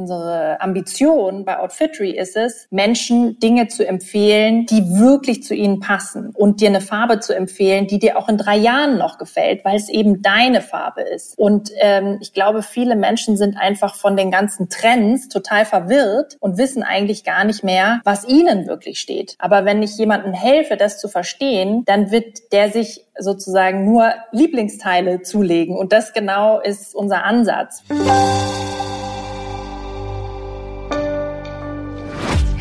unsere Ambition bei Outfittery ist es, Menschen Dinge zu empfehlen, die wirklich zu ihnen passen und dir eine Farbe zu empfehlen, die dir auch in drei Jahren noch gefällt, weil es eben deine Farbe ist. Und ähm, ich glaube, viele Menschen sind einfach von den ganzen Trends total verwirrt und wissen eigentlich gar nicht mehr, was ihnen wirklich steht. Aber wenn ich jemandem helfe, das zu verstehen, dann wird der sich sozusagen nur Lieblingsteile zulegen. Und das genau ist unser Ansatz.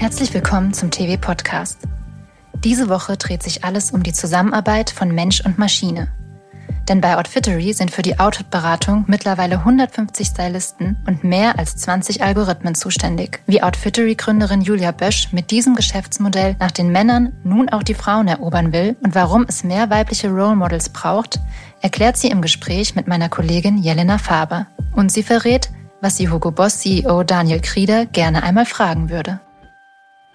Herzlich willkommen zum TV-Podcast. Diese Woche dreht sich alles um die Zusammenarbeit von Mensch und Maschine. Denn bei Outfittery sind für die Outfit-Beratung mittlerweile 150 Stylisten und mehr als 20 Algorithmen zuständig. Wie Outfittery-Gründerin Julia Bösch mit diesem Geschäftsmodell nach den Männern nun auch die Frauen erobern will und warum es mehr weibliche Role Models braucht, erklärt sie im Gespräch mit meiner Kollegin Jelena Faber. Und sie verrät, was sie Hugo Boss CEO Daniel Krieder gerne einmal fragen würde.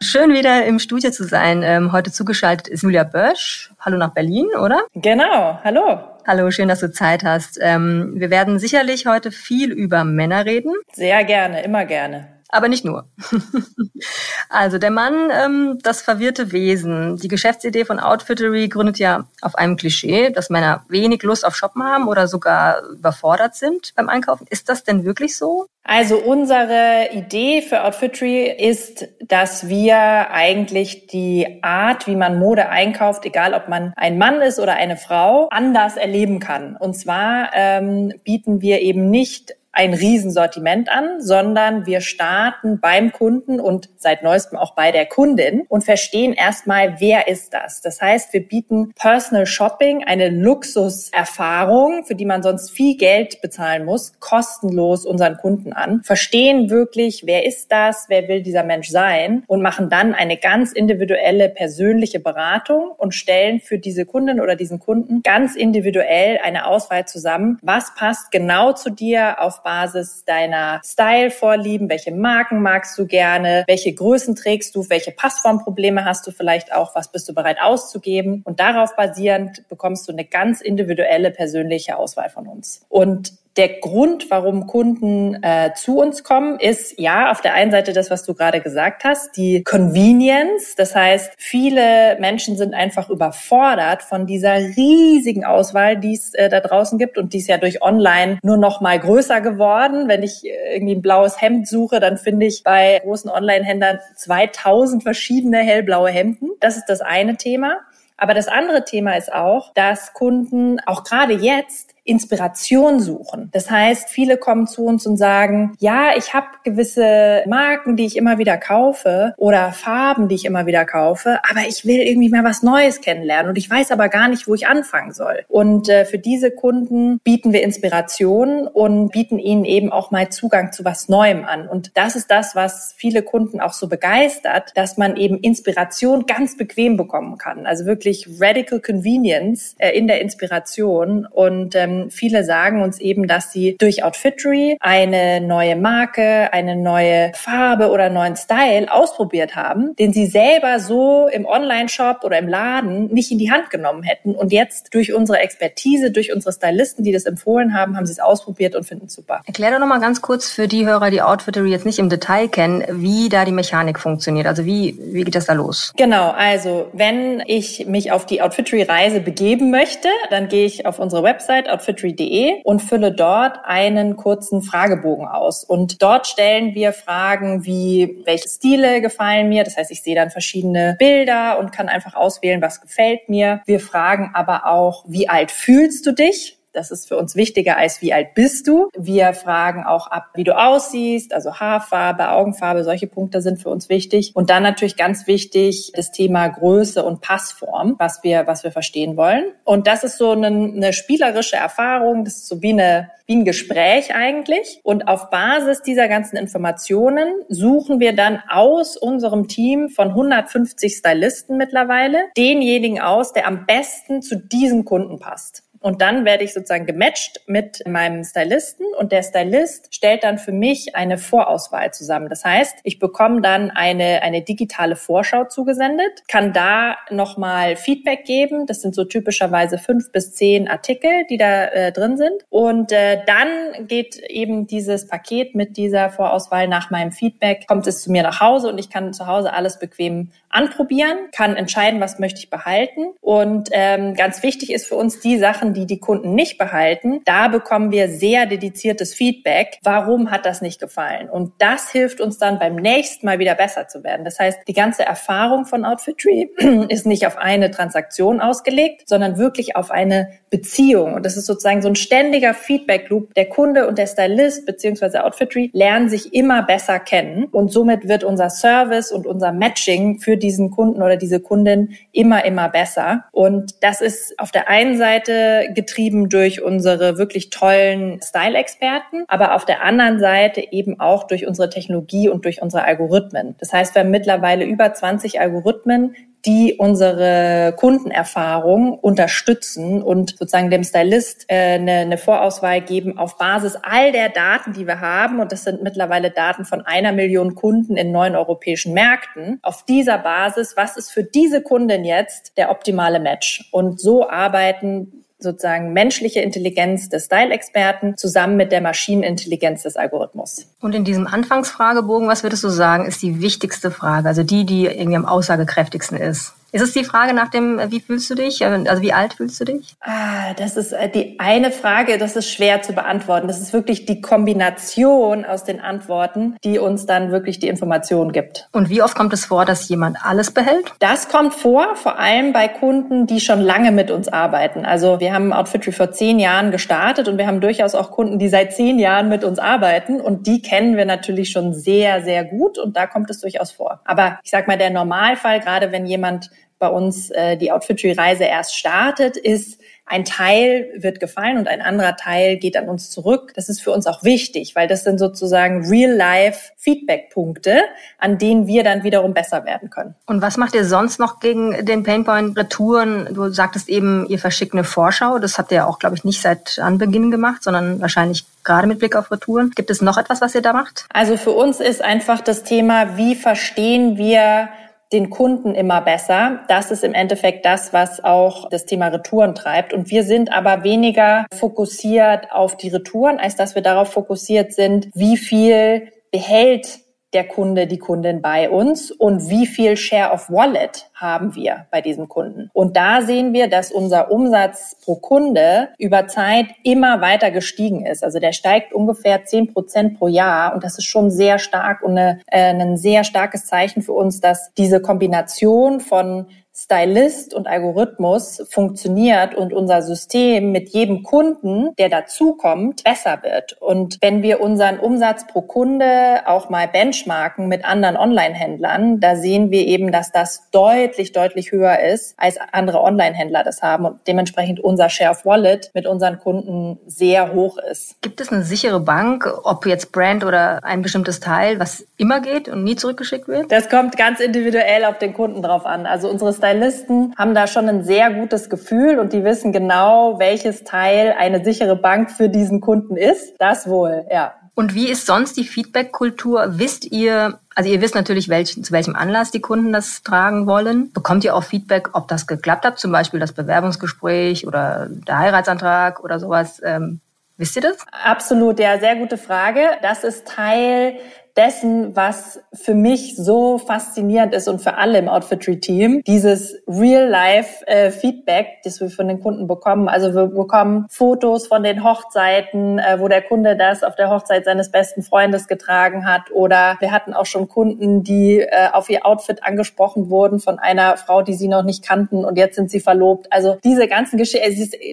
Schön wieder im Studio zu sein. Ähm, heute zugeschaltet ist Julia Bösch. Hallo nach Berlin, oder? Genau, hallo. Hallo, schön, dass du Zeit hast. Ähm, wir werden sicherlich heute viel über Männer reden. Sehr gerne, immer gerne aber nicht nur. also der Mann, ähm, das verwirrte Wesen. Die Geschäftsidee von Outfittery gründet ja auf einem Klischee, dass Männer wenig Lust auf Shoppen haben oder sogar überfordert sind beim Einkaufen. Ist das denn wirklich so? Also unsere Idee für Outfittery ist, dass wir eigentlich die Art, wie man Mode einkauft, egal ob man ein Mann ist oder eine Frau, anders erleben kann. Und zwar ähm, bieten wir eben nicht ein Riesensortiment an, sondern wir starten beim Kunden und seit neuestem auch bei der Kundin und verstehen erstmal, wer ist das? Das heißt, wir bieten Personal Shopping, eine Luxuserfahrung, für die man sonst viel Geld bezahlen muss, kostenlos unseren Kunden an, verstehen wirklich, wer ist das, wer will dieser Mensch sein und machen dann eine ganz individuelle persönliche Beratung und stellen für diese Kundin oder diesen Kunden ganz individuell eine Auswahl zusammen, was passt genau zu dir auf Basis deiner Style-Vorlieben, welche Marken magst du gerne, welche Größen trägst du, welche Passformprobleme hast du vielleicht auch, was bist du bereit auszugeben. Und darauf basierend bekommst du eine ganz individuelle persönliche Auswahl von uns. Und der Grund, warum Kunden äh, zu uns kommen, ist ja auf der einen Seite das, was du gerade gesagt hast, die Convenience. Das heißt, viele Menschen sind einfach überfordert von dieser riesigen Auswahl, die es äh, da draußen gibt und die ist ja durch Online nur noch mal größer geworden. Wenn ich äh, irgendwie ein blaues Hemd suche, dann finde ich bei großen Online-Händlern 2000 verschiedene hellblaue Hemden. Das ist das eine Thema. Aber das andere Thema ist auch, dass Kunden auch gerade jetzt Inspiration suchen. Das heißt, viele kommen zu uns und sagen, ja, ich habe gewisse Marken, die ich immer wieder kaufe oder Farben, die ich immer wieder kaufe, aber ich will irgendwie mal was Neues kennenlernen und ich weiß aber gar nicht, wo ich anfangen soll. Und äh, für diese Kunden bieten wir Inspiration und bieten ihnen eben auch mal Zugang zu was Neuem an. Und das ist das, was viele Kunden auch so begeistert, dass man eben Inspiration ganz bequem bekommen kann. Also wirklich radical convenience äh, in der Inspiration und ähm, viele sagen uns eben, dass sie durch Outfittery eine neue Marke, eine neue Farbe oder einen neuen Style ausprobiert haben, den sie selber so im Online-Shop oder im Laden nicht in die Hand genommen hätten. Und jetzt durch unsere Expertise, durch unsere Stylisten, die das empfohlen haben, haben sie es ausprobiert und finden es super. Erklär doch nochmal ganz kurz für die Hörer, die Outfittery jetzt nicht im Detail kennen, wie da die Mechanik funktioniert. Also wie, wie geht das da los? Genau, also wenn ich mich auf die Outfittery-Reise begeben möchte, dann gehe ich auf unsere Website outfittery.de und fülle dort einen kurzen Fragebogen aus. Und dort stellen wir Fragen wie, welche Stile gefallen mir? Das heißt, ich sehe dann verschiedene Bilder und kann einfach auswählen, was gefällt mir. Wir fragen aber auch, wie alt fühlst du dich? Das ist für uns wichtiger als wie alt bist du. Wir fragen auch ab, wie du aussiehst, also Haarfarbe, Augenfarbe, solche Punkte sind für uns wichtig. Und dann natürlich ganz wichtig das Thema Größe und Passform, was wir, was wir verstehen wollen. Und das ist so eine, eine spielerische Erfahrung. Das ist so wie eine wie ein Gespräch eigentlich. Und auf Basis dieser ganzen Informationen suchen wir dann aus unserem Team von 150 Stylisten mittlerweile denjenigen aus, der am besten zu diesem Kunden passt. Und dann werde ich sozusagen gematcht mit meinem Stylisten und der Stylist stellt dann für mich eine Vorauswahl zusammen. Das heißt, ich bekomme dann eine, eine digitale Vorschau zugesendet, kann da nochmal Feedback geben. Das sind so typischerweise fünf bis zehn Artikel, die da äh, drin sind. Und äh, dann geht eben dieses Paket mit dieser Vorauswahl nach meinem Feedback, kommt es zu mir nach Hause und ich kann zu Hause alles bequem anprobieren, kann entscheiden, was möchte ich behalten. Und ähm, ganz wichtig ist für uns die Sachen, die die Kunden nicht behalten. Da bekommen wir sehr dediziertes Feedback. Warum hat das nicht gefallen? Und das hilft uns dann beim nächsten Mal wieder besser zu werden. Das heißt, die ganze Erfahrung von Outfitry ist nicht auf eine Transaktion ausgelegt, sondern wirklich auf eine Beziehung. Und das ist sozusagen so ein ständiger Feedback-Loop. Der Kunde und der Stylist bzw. Outfitry lernen sich immer besser kennen. Und somit wird unser Service und unser Matching für diesen Kunden oder diese Kundin immer, immer besser. Und das ist auf der einen Seite getrieben durch unsere wirklich tollen Style-Experten, aber auf der anderen Seite eben auch durch unsere Technologie und durch unsere Algorithmen. Das heißt, wir haben mittlerweile über 20 Algorithmen, die unsere Kundenerfahrung unterstützen und sozusagen dem Stylist äh, eine, eine Vorauswahl geben auf Basis all der Daten, die wir haben. Und das sind mittlerweile Daten von einer Million Kunden in neun europäischen Märkten. Auf dieser Basis, was ist für diese Kundin jetzt der optimale Match? Und so arbeiten sozusagen menschliche Intelligenz des Style-Experten zusammen mit der Maschinenintelligenz des Algorithmus. Und in diesem Anfangsfragebogen, was würdest du sagen, ist die wichtigste Frage, also die, die irgendwie am aussagekräftigsten ist? Ist es die Frage nach dem, wie fühlst du dich? Also wie alt fühlst du dich? Ah, das ist äh, die eine Frage, das ist schwer zu beantworten. Das ist wirklich die Kombination aus den Antworten, die uns dann wirklich die Information gibt. Und wie oft kommt es vor, dass jemand alles behält? Das kommt vor, vor allem bei Kunden, die schon lange mit uns arbeiten. Also wir haben Outfitry vor zehn Jahren gestartet und wir haben durchaus auch Kunden, die seit zehn Jahren mit uns arbeiten und die kennen wir natürlich schon sehr, sehr gut und da kommt es durchaus vor. Aber ich sag mal, der Normalfall, gerade wenn jemand bei uns äh, die Outfitry-Reise erst startet, ist, ein Teil wird gefallen und ein anderer Teil geht an uns zurück. Das ist für uns auch wichtig, weil das sind sozusagen Real-Life-Feedback-Punkte, an denen wir dann wiederum besser werden können. Und was macht ihr sonst noch gegen den Painpoint Retouren? Du sagtest eben, ihr verschickt eine Vorschau. Das habt ihr auch, glaube ich, nicht seit Anbeginn gemacht, sondern wahrscheinlich gerade mit Blick auf Retouren. Gibt es noch etwas, was ihr da macht? Also für uns ist einfach das Thema, wie verstehen wir den Kunden immer besser. Das ist im Endeffekt das, was auch das Thema Retouren treibt. Und wir sind aber weniger fokussiert auf die Retouren, als dass wir darauf fokussiert sind, wie viel behält der Kunde, die Kundin bei uns und wie viel Share of Wallet haben wir bei diesem Kunden. Und da sehen wir, dass unser Umsatz pro Kunde über Zeit immer weiter gestiegen ist. Also der steigt ungefähr zehn Prozent pro Jahr und das ist schon sehr stark und eine, äh, ein sehr starkes Zeichen für uns, dass diese Kombination von Stylist und Algorithmus funktioniert und unser System mit jedem Kunden, der dazukommt, besser wird. Und wenn wir unseren Umsatz pro Kunde auch mal benchmarken mit anderen Online-Händlern, da sehen wir eben, dass das deutlich, deutlich höher ist, als andere Online-Händler das haben und dementsprechend unser Share of Wallet mit unseren Kunden sehr hoch ist. Gibt es eine sichere Bank, ob jetzt Brand oder ein bestimmtes Teil, was immer geht und nie zurückgeschickt wird? Das kommt ganz individuell auf den Kunden drauf an. Also unsere Stylisten haben da schon ein sehr gutes Gefühl und die wissen genau, welches Teil eine sichere Bank für diesen Kunden ist. Das wohl, ja. Und wie ist sonst die Feedback-Kultur? Wisst ihr, also ihr wisst natürlich, welch, zu welchem Anlass die Kunden das tragen wollen. Bekommt ihr auch Feedback, ob das geklappt hat? Zum Beispiel das Bewerbungsgespräch oder der Heiratsantrag oder sowas. Ähm, wisst ihr das? Absolut, ja, sehr gute Frage. Das ist Teil dessen, was für mich so faszinierend ist und für alle im Outfitry-Team, dieses Real-Life-Feedback, äh, das wir von den Kunden bekommen. Also wir bekommen Fotos von den Hochzeiten, äh, wo der Kunde das auf der Hochzeit seines besten Freundes getragen hat. Oder wir hatten auch schon Kunden, die äh, auf ihr Outfit angesprochen wurden von einer Frau, die sie noch nicht kannten und jetzt sind sie verlobt. Also diese ganzen Geschichten,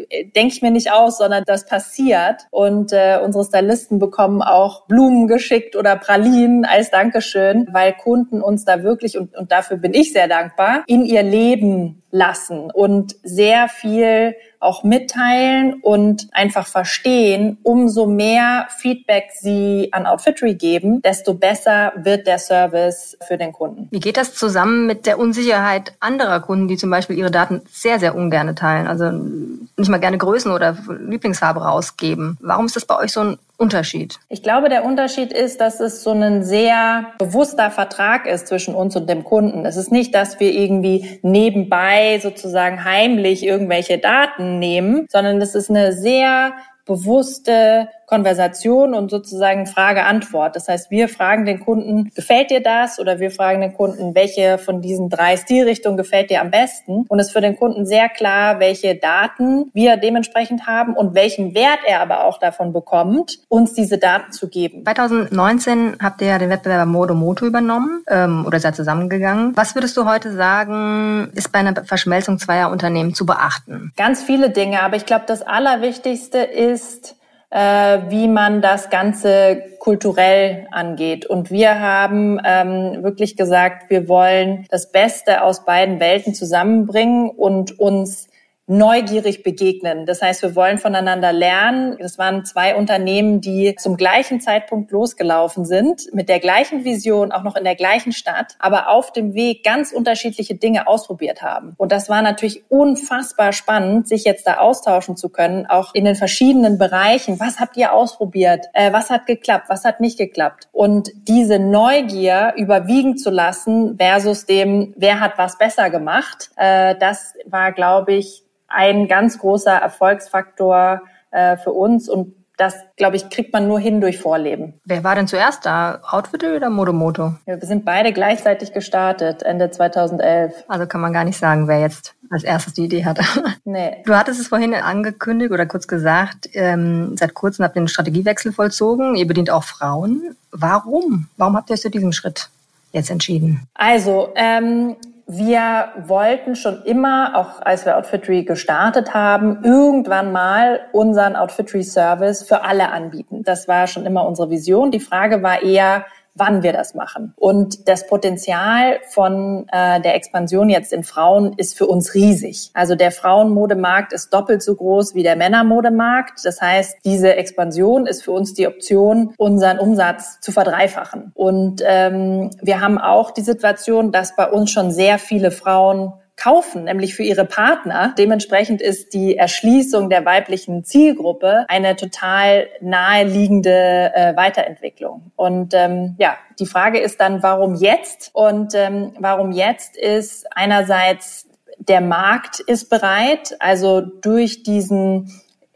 äh, denke ich mir nicht aus, sondern das passiert. Und äh, unsere Stylisten bekommen auch Blumen geschickt oder Pralinen verliehen als Dankeschön, weil Kunden uns da wirklich, und, und dafür bin ich sehr dankbar, in ihr Leben lassen und sehr viel auch mitteilen und einfach verstehen, umso mehr Feedback sie an Outfittery geben, desto besser wird der Service für den Kunden. Wie geht das zusammen mit der Unsicherheit anderer Kunden, die zum Beispiel ihre Daten sehr, sehr ungern teilen, also nicht mal gerne Größen oder Lieblingsfarbe rausgeben? Warum ist das bei euch so ein Unterschied? Ich glaube, der Unterschied ist, dass es so ein sehr bewusster Vertrag ist zwischen uns und dem Kunden. Es ist nicht, dass wir irgendwie nebenbei sozusagen heimlich irgendwelche Daten nehmen, sondern es ist eine sehr bewusste Konversation und sozusagen Frage-Antwort. Das heißt, wir fragen den Kunden, gefällt dir das? Oder wir fragen den Kunden, welche von diesen drei Stilrichtungen gefällt dir am besten? Und es ist für den Kunden sehr klar, welche Daten wir dementsprechend haben und welchen Wert er aber auch davon bekommt, uns diese Daten zu geben. 2019 habt ihr ja den Wettbewerber Modo Moto übernommen ähm, oder seid zusammengegangen. Was würdest du heute sagen, ist bei einer Verschmelzung zweier Unternehmen zu beachten? Ganz viele Dinge, aber ich glaube, das Allerwichtigste ist, wie man das Ganze kulturell angeht. Und wir haben ähm, wirklich gesagt, wir wollen das Beste aus beiden Welten zusammenbringen und uns neugierig begegnen. Das heißt, wir wollen voneinander lernen. Das waren zwei Unternehmen, die zum gleichen Zeitpunkt losgelaufen sind, mit der gleichen Vision, auch noch in der gleichen Stadt, aber auf dem Weg ganz unterschiedliche Dinge ausprobiert haben. Und das war natürlich unfassbar spannend, sich jetzt da austauschen zu können, auch in den verschiedenen Bereichen. Was habt ihr ausprobiert? Äh, was hat geklappt? Was hat nicht geklappt? Und diese Neugier überwiegen zu lassen versus dem, wer hat was besser gemacht, äh, das war, glaube ich, ein ganz großer Erfolgsfaktor äh, für uns und das, glaube ich, kriegt man nur hin durch Vorleben. Wer war denn zuerst da? Outfitter oder Modomoto? Ja, wir sind beide gleichzeitig gestartet, Ende 2011. Also kann man gar nicht sagen, wer jetzt als erstes die Idee hatte. Nee. Du hattest es vorhin angekündigt oder kurz gesagt, ähm, seit kurzem habt ihr einen Strategiewechsel vollzogen. Ihr bedient auch Frauen. Warum? Warum habt ihr euch zu diesem Schritt jetzt entschieden? Also, ähm, wir wollten schon immer, auch als wir Outfittery gestartet haben, irgendwann mal unseren Outfittery Service für alle anbieten. Das war schon immer unsere Vision. Die Frage war eher, wann wir das machen. Und das Potenzial von äh, der Expansion jetzt in Frauen ist für uns riesig. Also der Frauenmodemarkt ist doppelt so groß wie der Männermodemarkt. Das heißt, diese Expansion ist für uns die Option, unseren Umsatz zu verdreifachen. Und ähm, wir haben auch die Situation, dass bei uns schon sehr viele Frauen kaufen, nämlich für ihre Partner. Dementsprechend ist die Erschließung der weiblichen Zielgruppe eine total naheliegende äh, Weiterentwicklung. Und ähm, ja, die Frage ist dann, warum jetzt? Und ähm, warum jetzt ist einerseits der Markt ist bereit, also durch diesen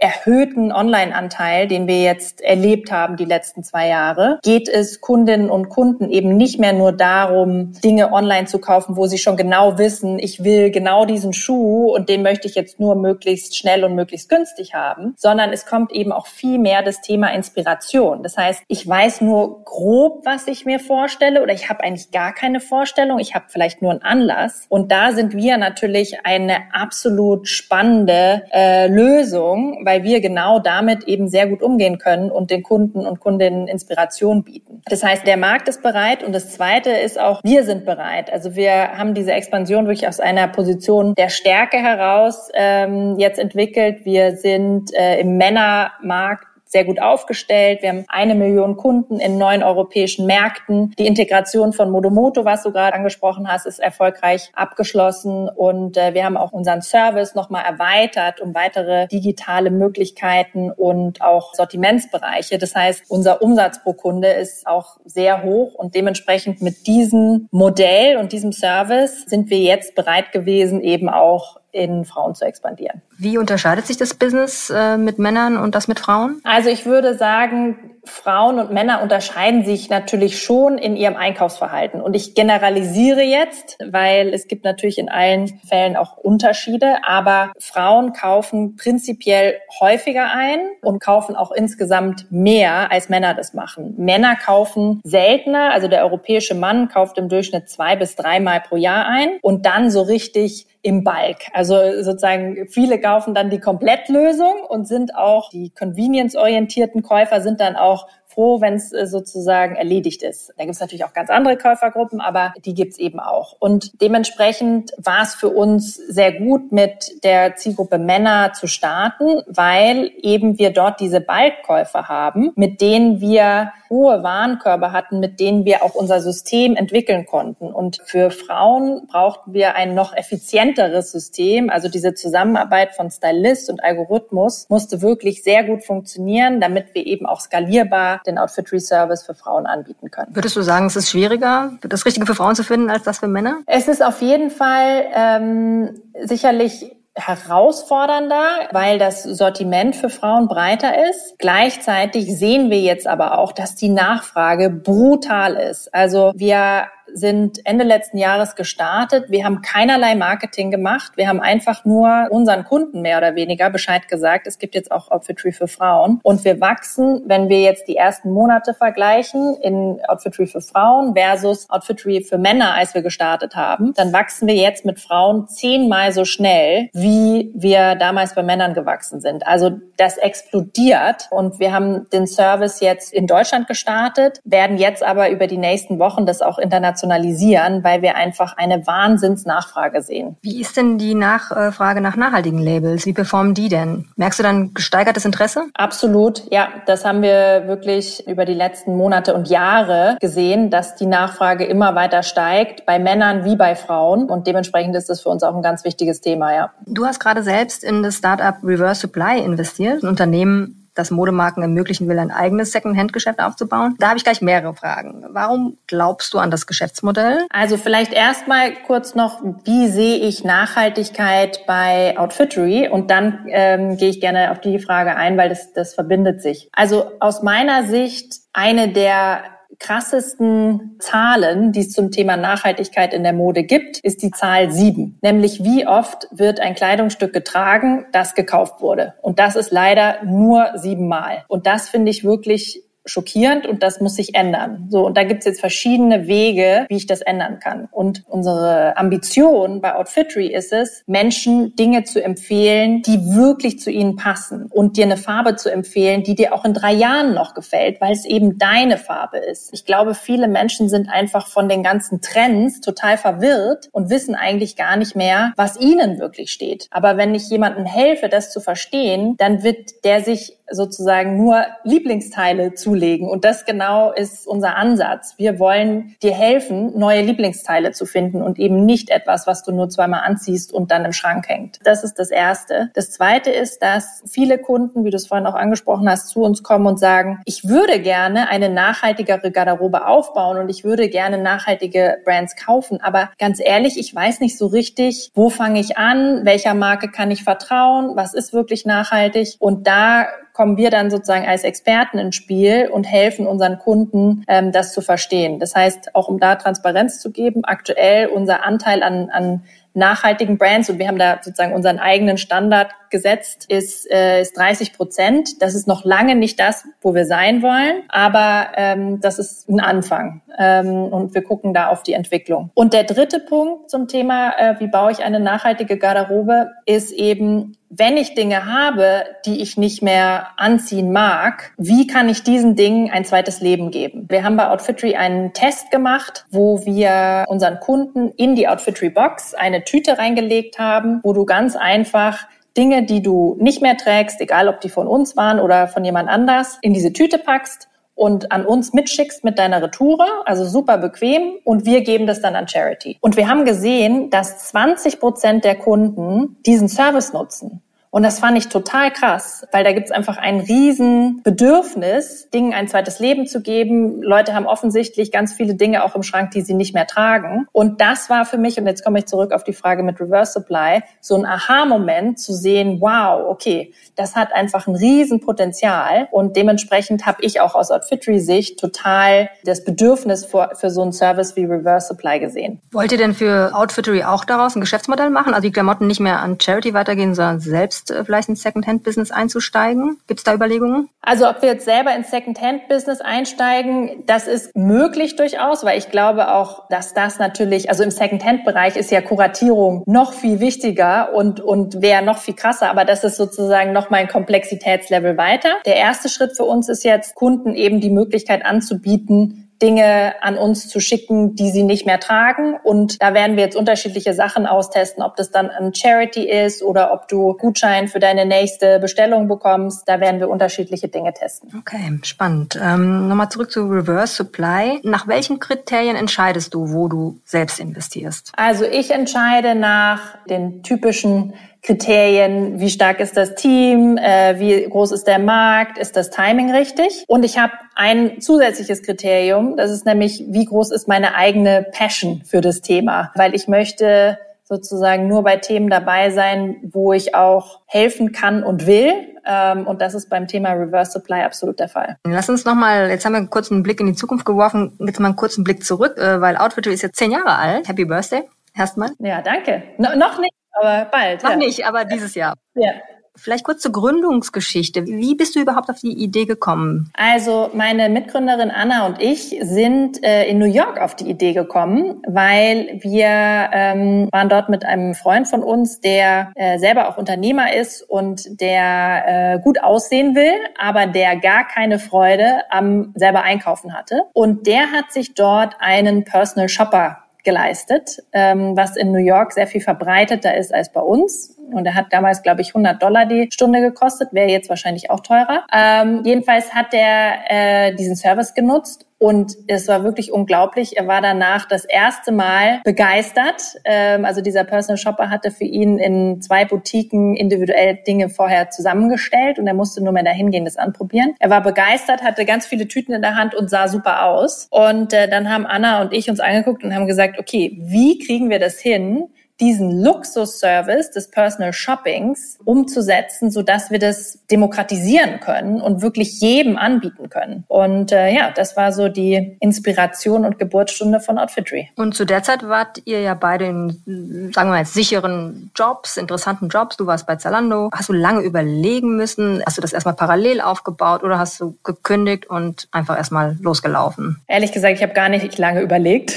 erhöhten Online-Anteil, den wir jetzt erlebt haben die letzten zwei Jahre, geht es Kundinnen und Kunden eben nicht mehr nur darum, Dinge online zu kaufen, wo sie schon genau wissen, ich will genau diesen Schuh und den möchte ich jetzt nur möglichst schnell und möglichst günstig haben, sondern es kommt eben auch viel mehr das Thema Inspiration. Das heißt, ich weiß nur grob, was ich mir vorstelle oder ich habe eigentlich gar keine Vorstellung, ich habe vielleicht nur einen Anlass und da sind wir natürlich eine absolut spannende äh, Lösung, weil wir genau damit eben sehr gut umgehen können und den Kunden und Kundinnen Inspiration bieten. Das heißt, der Markt ist bereit und das Zweite ist auch, wir sind bereit. Also wir haben diese Expansion wirklich aus einer Position der Stärke heraus ähm, jetzt entwickelt. Wir sind äh, im Männermarkt sehr gut aufgestellt. Wir haben eine Million Kunden in neun europäischen Märkten. Die Integration von Modomoto, was du gerade angesprochen hast, ist erfolgreich abgeschlossen und äh, wir haben auch unseren Service nochmal erweitert um weitere digitale Möglichkeiten und auch Sortimentsbereiche. Das heißt, unser Umsatz pro Kunde ist auch sehr hoch und dementsprechend mit diesem Modell und diesem Service sind wir jetzt bereit gewesen, eben auch in Frauen zu expandieren. Wie unterscheidet sich das Business äh, mit Männern und das mit Frauen? Also ich würde sagen, Frauen und Männer unterscheiden sich natürlich schon in ihrem Einkaufsverhalten. Und ich generalisiere jetzt, weil es gibt natürlich in allen Fällen auch Unterschiede, aber Frauen kaufen prinzipiell häufiger ein und kaufen auch insgesamt mehr, als Männer das machen. Männer kaufen seltener, also der europäische Mann kauft im Durchschnitt zwei bis dreimal pro Jahr ein und dann so richtig im Bulk. Also sozusagen viele kaufen dann die Komplettlösung und sind auch die convenience-orientierten Käufer sind dann auch froh, wenn es äh, sozusagen erledigt ist. Da gibt es natürlich auch ganz andere Käufergruppen, aber die gibt es eben auch. Und dementsprechend war es für uns sehr gut, mit der Zielgruppe Männer zu starten, weil eben wir dort diese Balkkäufer haben, mit denen wir hohe Warenkörbe hatten, mit denen wir auch unser System entwickeln konnten. Und für Frauen brauchten wir ein noch effizienteres System. Also diese Zusammenarbeit von Stylist und Algorithmus musste wirklich sehr gut funktionieren, damit wir eben auch skalierbar den Outfittery Service für Frauen anbieten können. Würdest du sagen, es ist schwieriger, das Richtige für Frauen zu finden, als das für Männer? Es ist auf jeden Fall ähm, sicherlich herausfordernder, weil das Sortiment für Frauen breiter ist. Gleichzeitig sehen wir jetzt aber auch, dass die Nachfrage brutal ist. Also wir sind Ende letzten Jahres gestartet. Wir haben keinerlei Marketing gemacht. Wir haben einfach nur unseren Kunden mehr oder weniger Bescheid gesagt. Es gibt jetzt auch Outfitry für Frauen. Und wir wachsen, wenn wir jetzt die ersten Monate vergleichen in Outfitry für Frauen versus Outfitry für Männer, als wir gestartet haben, dann wachsen wir jetzt mit Frauen zehnmal so schnell, wie wir damals bei Männern gewachsen sind. Also das explodiert und wir haben den Service jetzt in Deutschland gestartet, werden jetzt aber über die nächsten Wochen das auch international internationalisieren, weil wir einfach eine Wahnsinnsnachfrage sehen. Wie ist denn die Nachfrage nach nachhaltigen Labels? Wie performen die denn? Merkst du dann gesteigertes Interesse? Absolut, ja. Das haben wir wirklich über die letzten Monate und Jahre gesehen, dass die Nachfrage immer weiter steigt, bei Männern wie bei Frauen. Und dementsprechend ist das für uns auch ein ganz wichtiges Thema, ja. Du hast gerade selbst in das Startup Reverse Supply investiert, ein Unternehmen, das Modemarken ermöglichen will, ein eigenes Second-Hand-Geschäft aufzubauen. Da habe ich gleich mehrere Fragen. Warum glaubst du an das Geschäftsmodell? Also vielleicht erstmal kurz noch, wie sehe ich Nachhaltigkeit bei Outfittery? Und dann ähm, gehe ich gerne auf die Frage ein, weil das, das verbindet sich. Also aus meiner Sicht eine der krassesten Zahlen, die es zum Thema Nachhaltigkeit in der Mode gibt, ist die Zahl sieben. Nämlich wie oft wird ein Kleidungsstück getragen, das gekauft wurde. Und das ist leider nur siebenmal. Und das finde ich wirklich schockierend und das muss sich ändern. So, und da gibt's jetzt verschiedene Wege, wie ich das ändern kann. Und unsere Ambition bei Outfittery ist es, Menschen Dinge zu empfehlen, die wirklich zu ihnen passen und dir eine Farbe zu empfehlen, die dir auch in drei Jahren noch gefällt, weil es eben deine Farbe ist. Ich glaube, viele Menschen sind einfach von den ganzen Trends total verwirrt und wissen eigentlich gar nicht mehr, was ihnen wirklich steht. Aber wenn ich jemandem helfe, das zu verstehen, dann wird der sich sozusagen nur Lieblingsteile zulegen. Und das genau ist unser Ansatz. Wir wollen dir helfen, neue Lieblingsteile zu finden und eben nicht etwas, was du nur zweimal anziehst und dann im Schrank hängt. Das ist das Erste. Das Zweite ist, dass viele Kunden, wie du es vorhin auch angesprochen hast, zu uns kommen und sagen, ich würde gerne eine nachhaltigere Garderobe aufbauen und ich würde gerne nachhaltige Brands kaufen. Aber ganz ehrlich, ich weiß nicht so richtig, wo fange ich an, welcher Marke kann ich vertrauen, was ist wirklich nachhaltig. Und da kommen wir dann sozusagen als Experten ins Spiel und helfen unseren Kunden, ähm, das zu verstehen. Das heißt, auch um da Transparenz zu geben, aktuell unser Anteil an, an nachhaltigen Brands und wir haben da sozusagen unseren eigenen Standard gesetzt, ist, äh, ist 30 Prozent. Das ist noch lange nicht das, wo wir sein wollen, aber ähm, das ist ein Anfang ähm, und wir gucken da auf die Entwicklung. Und der dritte Punkt zum Thema, äh, wie baue ich eine nachhaltige Garderobe, ist eben wenn ich Dinge habe, die ich nicht mehr anziehen mag, wie kann ich diesen Dingen ein zweites Leben geben? Wir haben bei Outfittery einen Test gemacht, wo wir unseren Kunden in die Outfittery Box eine Tüte reingelegt haben, wo du ganz einfach Dinge, die du nicht mehr trägst, egal ob die von uns waren oder von jemand anders, in diese Tüte packst und an uns mitschickst mit deiner Retoure, also super bequem und wir geben das dann an Charity. Und wir haben gesehen, dass 20 Prozent der Kunden diesen Service nutzen. Und das fand ich total krass, weil da gibt's einfach ein riesen Bedürfnis, Dingen ein zweites Leben zu geben. Leute haben offensichtlich ganz viele Dinge auch im Schrank, die sie nicht mehr tragen. Und das war für mich, und jetzt komme ich zurück auf die Frage mit Reverse Supply, so ein Aha-Moment zu sehen, wow, okay, das hat einfach ein riesen Potenzial. Und dementsprechend habe ich auch aus Outfittery-Sicht total das Bedürfnis für, für so einen Service wie Reverse Supply gesehen. Wollt ihr denn für Outfittery auch daraus ein Geschäftsmodell machen? Also die Klamotten nicht mehr an Charity weitergehen, sondern selbst hast, äh, vielleicht ins Secondhand-Business einzusteigen? Gibt es da Überlegungen? Also ob wir jetzt selber ins Secondhand-Business einsteigen, das ist möglich durchaus, weil ich glaube auch, dass das natürlich, also im Secondhand-Bereich ist ja Kuratierung noch viel wichtiger und, und wäre noch viel krasser, aber das ist sozusagen noch mal ein Komplexitätslevel weiter. Der erste Schritt für uns ist jetzt, Kunden eben die Möglichkeit anzubieten, Dinge an uns zu schicken, die sie nicht mehr tragen. Und da werden wir jetzt unterschiedliche Sachen austesten, ob das dann ein Charity ist oder ob du Gutschein für deine nächste Bestellung bekommst. Da werden wir unterschiedliche Dinge testen. Okay, spannend. Ähm, Nochmal zurück zu Reverse Supply. Nach welchen Kriterien entscheidest du, wo du selbst investierst? Also ich entscheide nach den typischen Kriterien, wie stark ist das Team, äh, wie groß ist der Markt, ist das Timing richtig? Und ich habe ein zusätzliches Kriterium, das ist nämlich, wie groß ist meine eigene Passion für das Thema, weil ich möchte sozusagen nur bei Themen dabei sein, wo ich auch helfen kann und will. Ähm, und das ist beim Thema Reverse Supply absolut der Fall. Lass uns nochmal, jetzt haben wir einen kurzen Blick in die Zukunft geworfen, jetzt mal einen kurzen Blick zurück, äh, weil Outfittery ist jetzt zehn Jahre alt. Happy Birthday erstmal. Ja, danke. No, noch nicht, aber bald. Noch ja. nicht, aber dieses Jahr. Ja. Vielleicht kurz zur Gründungsgeschichte. Wie bist du überhaupt auf die Idee gekommen? Also meine Mitgründerin Anna und ich sind äh, in New York auf die Idee gekommen, weil wir ähm, waren dort mit einem Freund von uns, der äh, selber auch Unternehmer ist und der äh, gut aussehen will, aber der gar keine Freude am selber einkaufen hatte. Und der hat sich dort einen Personal Shopper geleistet, ähm, was in New York sehr viel verbreiteter ist als bei uns. Und er hat damals, glaube ich, 100 Dollar die Stunde gekostet, wäre jetzt wahrscheinlich auch teurer. Ähm, jedenfalls hat er äh, diesen Service genutzt und es war wirklich unglaublich. Er war danach das erste Mal begeistert. Ähm, also dieser Personal Shopper hatte für ihn in zwei Boutiquen individuell Dinge vorher zusammengestellt und er musste nur mehr dahin gehen, das anprobieren. Er war begeistert, hatte ganz viele Tüten in der Hand und sah super aus. Und äh, dann haben Anna und ich uns angeguckt und haben gesagt, okay, wie kriegen wir das hin, diesen Luxusservice des Personal Shoppings umzusetzen, so dass wir das demokratisieren können und wirklich jedem anbieten können. Und äh, ja, das war so die Inspiration und Geburtsstunde von Outfitry. Und zu der Zeit wart ihr ja beide in, sagen wir mal, sicheren Jobs, interessanten Jobs. Du warst bei Zalando. Hast du lange überlegen müssen? Hast du das erstmal parallel aufgebaut oder hast du gekündigt und einfach erstmal losgelaufen? Ehrlich gesagt, ich habe gar nicht lange überlegt.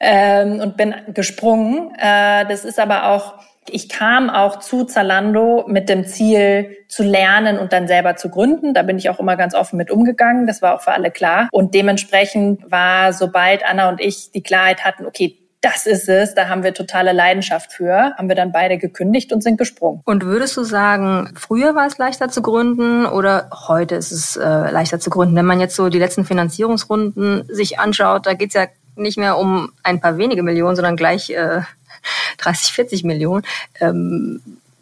Ähm, und bin gesprungen. Äh, das ist aber auch, ich kam auch zu Zalando mit dem Ziel zu lernen und dann selber zu gründen. Da bin ich auch immer ganz offen mit umgegangen. Das war auch für alle klar. Und dementsprechend war, sobald Anna und ich die Klarheit hatten, okay, das ist es, da haben wir totale Leidenschaft für, haben wir dann beide gekündigt und sind gesprungen. Und würdest du sagen, früher war es leichter zu gründen oder heute ist es äh, leichter zu gründen? Wenn man jetzt so die letzten Finanzierungsrunden sich anschaut, da geht's ja nicht mehr um ein paar wenige Millionen, sondern gleich äh, 30, 40 Millionen. Ähm,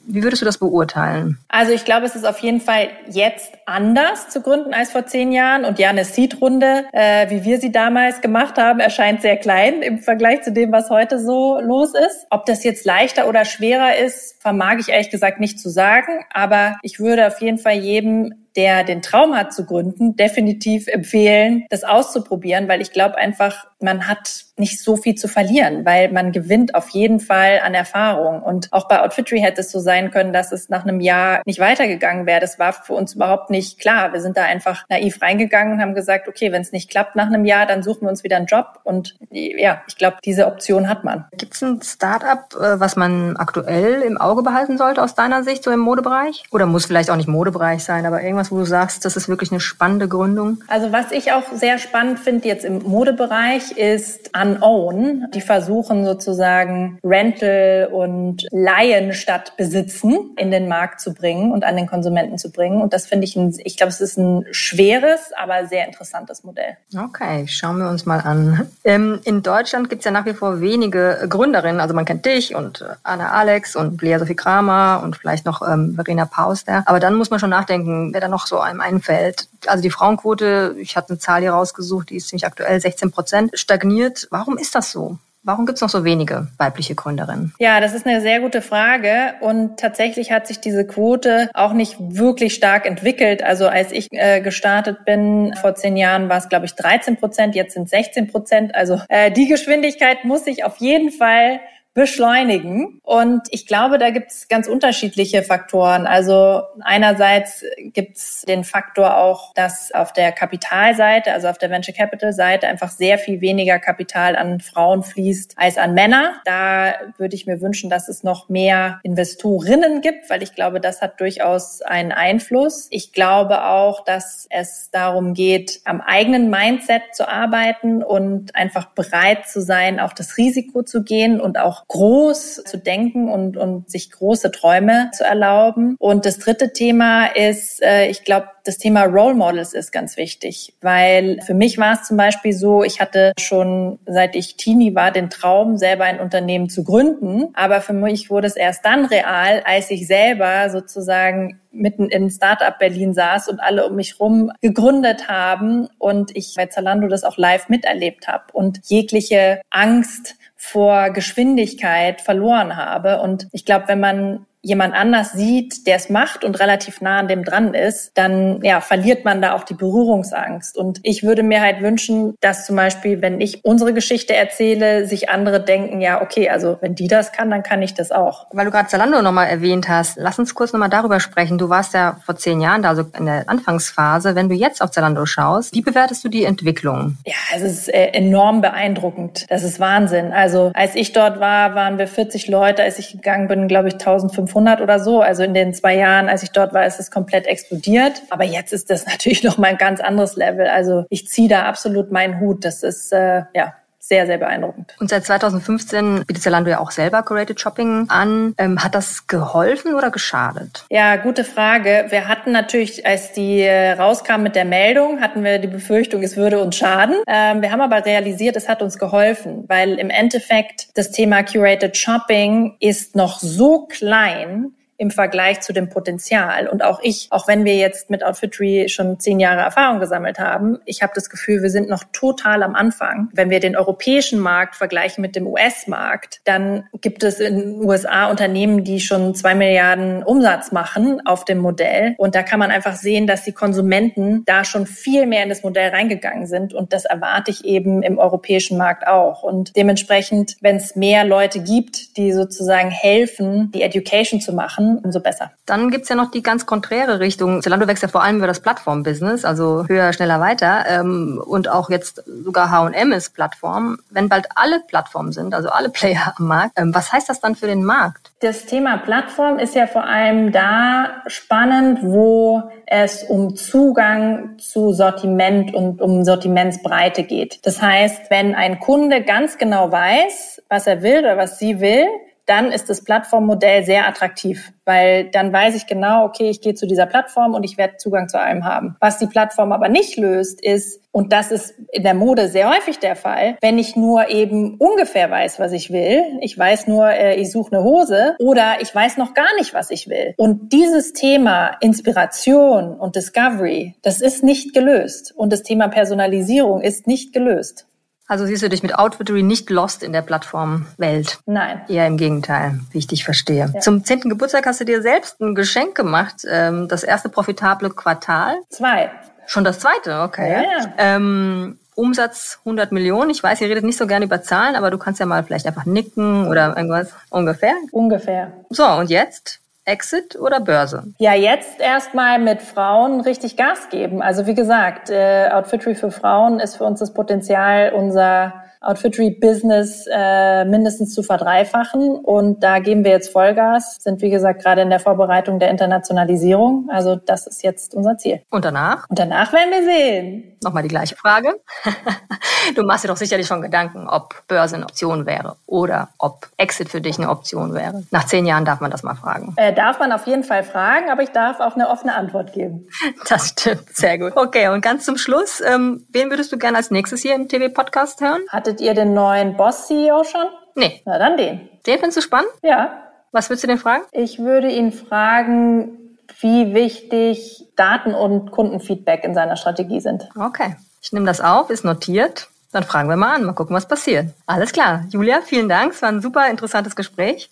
wie würdest du das beurteilen? Also ich glaube, es ist auf jeden Fall jetzt anders zu gründen als vor zehn Jahren. Und ja, eine Seed-Runde, äh, wie wir sie damals gemacht haben, erscheint sehr klein im Vergleich zu dem, was heute so los ist. Ob das jetzt leichter oder schwerer ist, vermag ich ehrlich gesagt nicht zu sagen. Aber ich würde auf jeden Fall jedem der den Traum hat zu gründen, definitiv empfehlen, das auszuprobieren, weil ich glaube einfach, man hat nicht so viel zu verlieren, weil man gewinnt auf jeden Fall an Erfahrung. Und auch bei Outfitry hätte es so sein können, dass es nach einem Jahr nicht weitergegangen wäre. Das war für uns überhaupt nicht klar. Wir sind da einfach naiv reingegangen und haben gesagt, okay, wenn es nicht klappt nach einem Jahr, dann suchen wir uns wieder einen Job. Und ja, ich glaube, diese Option hat man. Gibt es ein Startup, äh, was man aktuell im Auge behalten sollte aus deiner Sicht, so im Modebereich? Oder muss vielleicht auch nicht Modebereich sein, aber irgendwas, wo du sagst, das ist wirklich eine spannende Gründung? Also was ich auch sehr spannend finde jetzt im Modebereich ist Unown. Die versuchen sozusagen Rental und Leihen statt Besitzen in den Markt zu bringen und an den Konsumenten zu bringen. Und das finde ich, ein, ich glaube, es ist ein schweres, aber sehr interessantes Modell. Okay, schauen wir uns mal an. Ähm, in Deutschland gibt es ja nach wie vor wenige Gründerinnen. Also man kennt dich und Anna Alex und Lea Sophie Kramer und vielleicht noch ähm, Verena Pauster. Aber dann muss man schon nachdenken, wer da noch so einem einfällt. Also die Frauenquote, ich hatte eine Zahl hier rausgesucht, die ist ziemlich aktuell, 16 Prozent, stagniert. Warum ist das so? Warum gibt es noch so wenige weibliche Gründerinnen? Ja, das ist eine sehr gute Frage. Und tatsächlich hat sich diese Quote auch nicht wirklich stark entwickelt. Also als ich äh, gestartet bin vor zehn Jahren, war es, glaube ich, 13 Prozent. Jetzt sind 16 Prozent. Also äh, die Geschwindigkeit muss sich auf jeden Fall beschleunigen. Und ich glaube, da gibt es ganz unterschiedliche Faktoren. Also einerseits gibt es den Faktor auch, dass auf der Kapitalseite, also auf der Venture Capital Seite einfach sehr viel weniger Kapital an Frauen fließt als an Männer. Da würde ich mir wünschen, dass es noch mehr Investorinnen gibt, weil ich glaube, das hat durchaus einen Einfluss. Ich glaube auch, dass es darum geht, am eigenen Mindset zu arbeiten und einfach bereit zu sein, auch das Risiko zu gehen und auch groß zu denken und, und sich große Träume zu erlauben. Und das dritte Thema ist, äh, ich glaube, das Thema Role Models ist ganz wichtig, weil für mich war es zum Beispiel so, ich hatte schon seit ich Teenie war den Traum, selber ein Unternehmen zu gründen, aber für mich wurde es erst dann real, als ich selber sozusagen mitten in Startup Berlin saß und alle um mich rum gegründet haben und ich bei Zalando das auch live miterlebt habe und jegliche Angst vor Geschwindigkeit verloren habe. Und ich glaube, wenn man jemand anders sieht, der es macht und relativ nah an dem dran ist, dann ja, verliert man da auch die Berührungsangst. Und ich würde mir halt wünschen, dass zum Beispiel, wenn ich unsere Geschichte erzähle, sich andere denken, ja, okay, also wenn die das kann, dann kann ich das auch. Weil du gerade Zalando nochmal erwähnt hast, lass uns kurz nochmal darüber sprechen. Du warst ja vor zehn Jahren da, also in der Anfangsphase. Wenn du jetzt auf Zalando schaust, wie bewertest du die Entwicklung? Ja, es ist äh, enorm beeindruckend. Das ist Wahnsinn. Also als ich dort war, waren wir 40 Leute. Als ich gegangen bin, glaube ich, 1500 500 oder so. Also in den zwei Jahren, als ich dort war, ist es komplett explodiert. Aber jetzt ist das natürlich noch mal ein ganz anderes Level. Also ich ziehe da absolut meinen Hut. Das ist äh, ja sehr, sehr beeindruckend. Und seit 2015 bietet Zalando ja auch selber Curated Shopping an. Ähm, hat das geholfen oder geschadet? Ja, gute Frage. Wir hatten natürlich, als die äh, rauskam mit der Meldung, hatten wir die Befürchtung, es würde uns schaden. Ähm, wir haben aber realisiert, es hat uns geholfen, weil im Endeffekt das Thema Curated Shopping ist noch so klein, im Vergleich zu dem Potenzial. Und auch ich, auch wenn wir jetzt mit Outfitry schon zehn Jahre Erfahrung gesammelt haben, ich habe das Gefühl, wir sind noch total am Anfang. Wenn wir den europäischen Markt vergleichen mit dem US-Markt, dann gibt es in den USA Unternehmen, die schon zwei Milliarden Umsatz machen auf dem Modell. Und da kann man einfach sehen, dass die Konsumenten da schon viel mehr in das Modell reingegangen sind. Und das erwarte ich eben im europäischen Markt auch. Und dementsprechend, wenn es mehr Leute gibt, die sozusagen helfen, die Education zu machen, machen, umso besser. Dann gibt's ja noch die ganz konträre Richtung. Zalando wächst ja vor allem über das Plattform-Business, also höher, schneller, weiter. Ähm, und auch jetzt sogar H&M ist Plattform. Wenn bald alle Plattformen sind, also alle Player am Markt, ähm, was heißt das dann für den Markt? Das Thema Plattform ist ja vor allem da spannend, wo es um Zugang zu Sortiment und um Sortimentsbreite geht. Das heißt, wenn ein Kunde ganz genau weiß, was er will oder was sie will, dann ist das Plattformmodell sehr attraktiv, weil dann weiß ich genau, okay, ich gehe zu dieser Plattform und ich werde Zugang zu allem haben. Was die Plattform aber nicht löst, ist, und das ist in der Mode sehr häufig der Fall, wenn ich nur eben ungefähr weiß, was ich will, ich weiß nur, äh, ich suche eine Hose oder ich weiß noch gar nicht, was ich will. Und dieses Thema Inspiration und Discovery, das ist nicht gelöst. Und das Thema Personalisierung ist nicht gelöst. Also siehst du dich mit Outfittery nicht lost in der Plattformwelt? Nein. Eher im Gegenteil, wie ich dich verstehe. Ja. Zum zehnten Geburtstag hast du dir selbst ein Geschenk gemacht. Ähm, das erste profitable Quartal. Zwei. Schon das zweite, okay. Ja, ja. Ähm, Umsatz 100 Millionen. Ich weiß, ihr redet nicht so gerne über Zahlen, aber du kannst ja mal vielleicht einfach nicken oder irgendwas ungefähr. Ungefähr. So, und jetzt? Exit oder Börse? Ja, jetzt erstmal mit Frauen richtig Gas geben. Also wie gesagt, äh, Outfittery für Frauen ist für uns das Potenzial, unser Outfittery Business äh, mindestens zu verdreifachen. Und da geben wir jetzt Vollgas, sind wie gesagt gerade in der Vorbereitung der Internationalisierung. Also das ist jetzt unser Ziel. Und danach? Und danach werden wir sehen. Nochmal die gleiche Frage. du machst dir doch sicherlich schon Gedanken, ob Börse eine Option wäre oder ob Exit für dich eine Option wäre. Nach zehn Jahren darf man das mal fragen. Äh, darf man auf jeden Fall fragen, aber ich darf auch eine offene Antwort geben. Das stimmt, sehr gut. Okay, und ganz zum Schluss, ähm, wen würdest du gerne als nächstes hier im TV-Podcast hören? Hattet ihr den neuen Boss-CEO schon? Nee. Na dann den. Den findest du spannend? Ja. Was würdest du denn fragen? Ich würde ihn fragen, wie wichtig Daten und Kundenfeedback in seiner Strategie sind. Okay. Ich nehme das auf, ist notiert. Dann fragen wir mal an, mal gucken, was passiert. Alles klar. Julia, vielen Dank. Es war ein super interessantes Gespräch.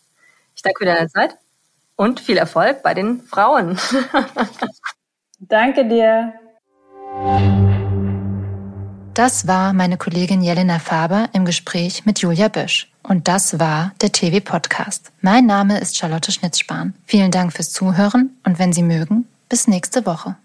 Ich danke für deine Zeit und viel Erfolg bei den Frauen. danke dir. Das war meine Kollegin Jelena Faber im Gespräch mit Julia Bösch. Und das war der TV Podcast. Mein Name ist Charlotte Schnitzspahn. Vielen Dank fürs Zuhören und wenn Sie mögen, bis nächste Woche.